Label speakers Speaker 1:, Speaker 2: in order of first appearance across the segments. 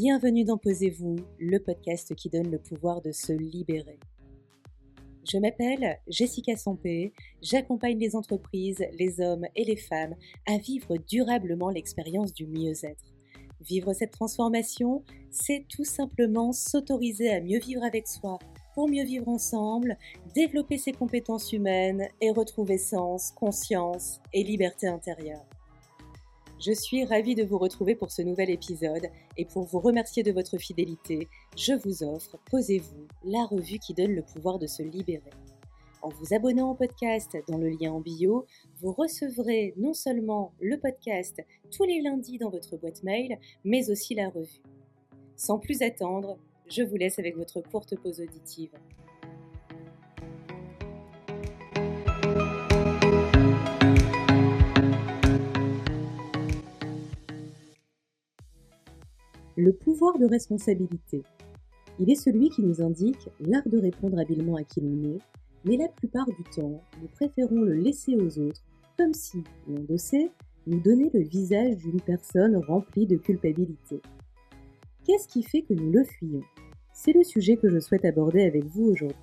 Speaker 1: Bienvenue dans Posez-vous, le podcast qui donne le pouvoir de se libérer. Je m'appelle Jessica Sampé, j'accompagne les entreprises, les hommes et les femmes à vivre durablement l'expérience du mieux-être. Vivre cette transformation, c'est tout simplement s'autoriser à mieux vivre avec soi pour mieux vivre ensemble, développer ses compétences humaines et retrouver sens, conscience et liberté intérieure. Je suis ravie de vous retrouver pour ce nouvel épisode et pour vous remercier de votre fidélité, je vous offre Posez-vous, la revue qui donne le pouvoir de se libérer. En vous abonnant au podcast dans le lien en bio, vous recevrez non seulement le podcast tous les lundis dans votre boîte mail, mais aussi la revue. Sans plus attendre, je vous laisse avec votre courte pause auditive. Le pouvoir de responsabilité. Il est celui qui nous indique l'art de répondre habilement à qui l'on est, mais la plupart du temps, nous préférons le laisser aux autres, comme si, l'endosser, nous donnait le visage d'une personne remplie de culpabilité. Qu'est-ce qui fait que nous le fuyons? C'est le sujet que je souhaite aborder avec vous aujourd'hui.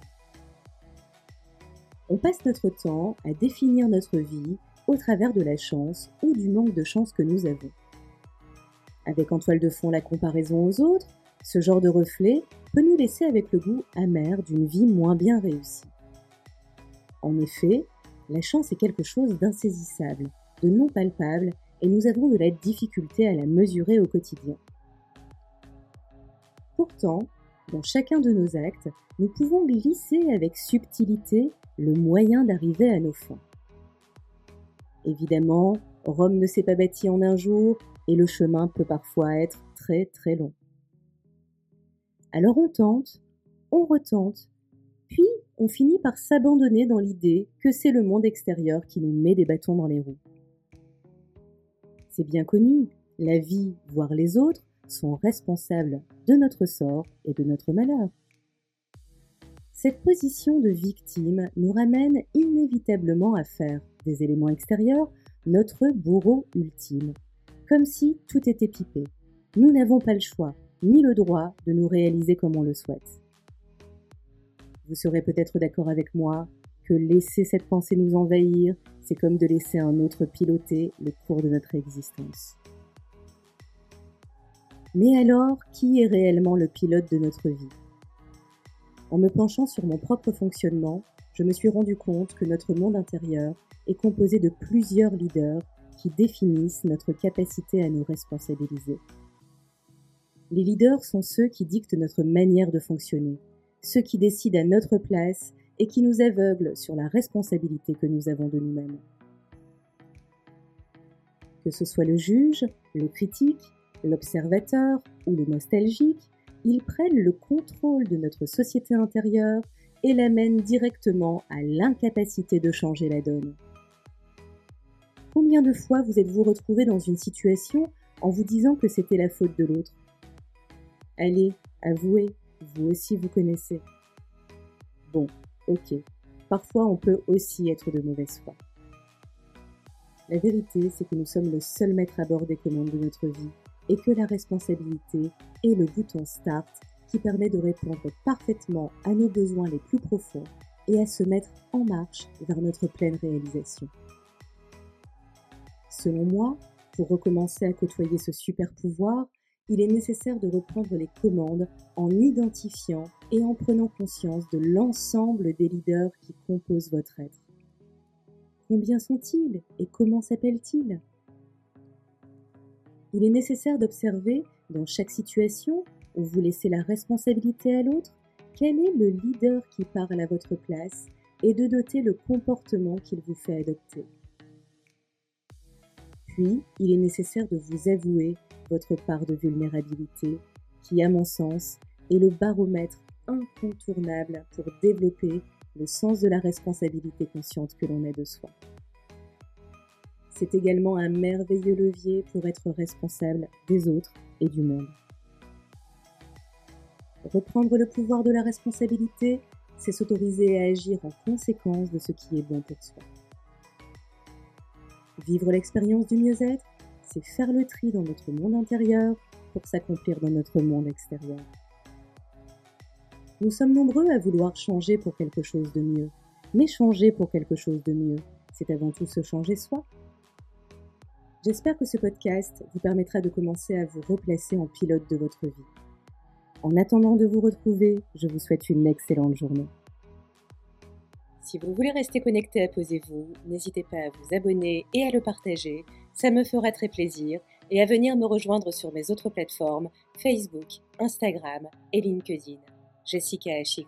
Speaker 1: On passe notre temps à définir notre vie au travers de la chance ou du manque de chance que nous avons avec en toile de fond la comparaison aux autres, ce genre de reflet peut nous laisser avec le goût amer d'une vie moins bien réussie. En effet, la chance est quelque chose d'insaisissable, de non palpable, et nous avons de la difficulté à la mesurer au quotidien. Pourtant, dans chacun de nos actes, nous pouvons glisser avec subtilité le moyen d'arriver à nos fins. Évidemment, Rome ne s'est pas bâtie en un jour, et le chemin peut parfois être très très long. Alors on tente, on retente, puis on finit par s'abandonner dans l'idée que c'est le monde extérieur qui nous met des bâtons dans les roues. C'est bien connu, la vie, voire les autres, sont responsables de notre sort et de notre malheur. Cette position de victime nous ramène inévitablement à faire des éléments extérieurs notre bourreau ultime, comme si tout était pipé. Nous n'avons pas le choix, ni le droit de nous réaliser comme on le souhaite. Vous serez peut-être d'accord avec moi que laisser cette pensée nous envahir, c'est comme de laisser un autre piloter le cours de notre existence. Mais alors, qui est réellement le pilote de notre vie? En me penchant sur mon propre fonctionnement, je me suis rendu compte que notre monde intérieur est composé de plusieurs leaders qui définissent notre capacité à nous responsabiliser. Les leaders sont ceux qui dictent notre manière de fonctionner, ceux qui décident à notre place et qui nous aveuglent sur la responsabilité que nous avons de nous-mêmes. Que ce soit le juge, le critique, l'observateur ou le nostalgique, ils prennent le contrôle de notre société intérieure et l'amènent directement à l'incapacité de changer la donne. Combien de fois vous êtes-vous retrouvé dans une situation en vous disant que c'était la faute de l'autre? Allez, avouez, vous aussi vous connaissez. Bon, ok, parfois on peut aussi être de mauvaise foi. La vérité, c'est que nous sommes le seul maître à bord des commandes de notre vie et que la responsabilité est le bouton Start qui permet de répondre parfaitement à nos besoins les plus profonds et à se mettre en marche vers notre pleine réalisation. Selon moi, pour recommencer à côtoyer ce super pouvoir, il est nécessaire de reprendre les commandes en identifiant et en prenant conscience de l'ensemble des leaders qui composent votre être. Combien sont-ils et comment s'appellent-ils? Il est nécessaire d'observer, dans chaque situation où vous laissez la responsabilité à l'autre, quel est le leader qui parle à votre place et de noter le comportement qu'il vous fait adopter. Puis, il est nécessaire de vous avouer votre part de vulnérabilité, qui, à mon sens, est le baromètre incontournable pour développer le sens de la responsabilité consciente que l'on a de soi. C'est également un merveilleux levier pour être responsable des autres et du monde. Reprendre le pouvoir de la responsabilité, c'est s'autoriser à agir en conséquence de ce qui est bon pour soi. Vivre l'expérience du mieux-être, c'est faire le tri dans notre monde intérieur pour s'accomplir dans notre monde extérieur. Nous sommes nombreux à vouloir changer pour quelque chose de mieux, mais changer pour quelque chose de mieux, c'est avant tout se changer soi. J'espère que ce podcast vous permettra de commencer à vous replacer en pilote de votre vie. En attendant de vous retrouver, je vous souhaite une excellente journée. Si vous voulez rester connecté Posez-vous, n'hésitez pas à vous abonner et à le partager, ça me fera très plaisir, et à venir me rejoindre sur mes autres plateformes Facebook, Instagram et LinkedIn. Jessica HY.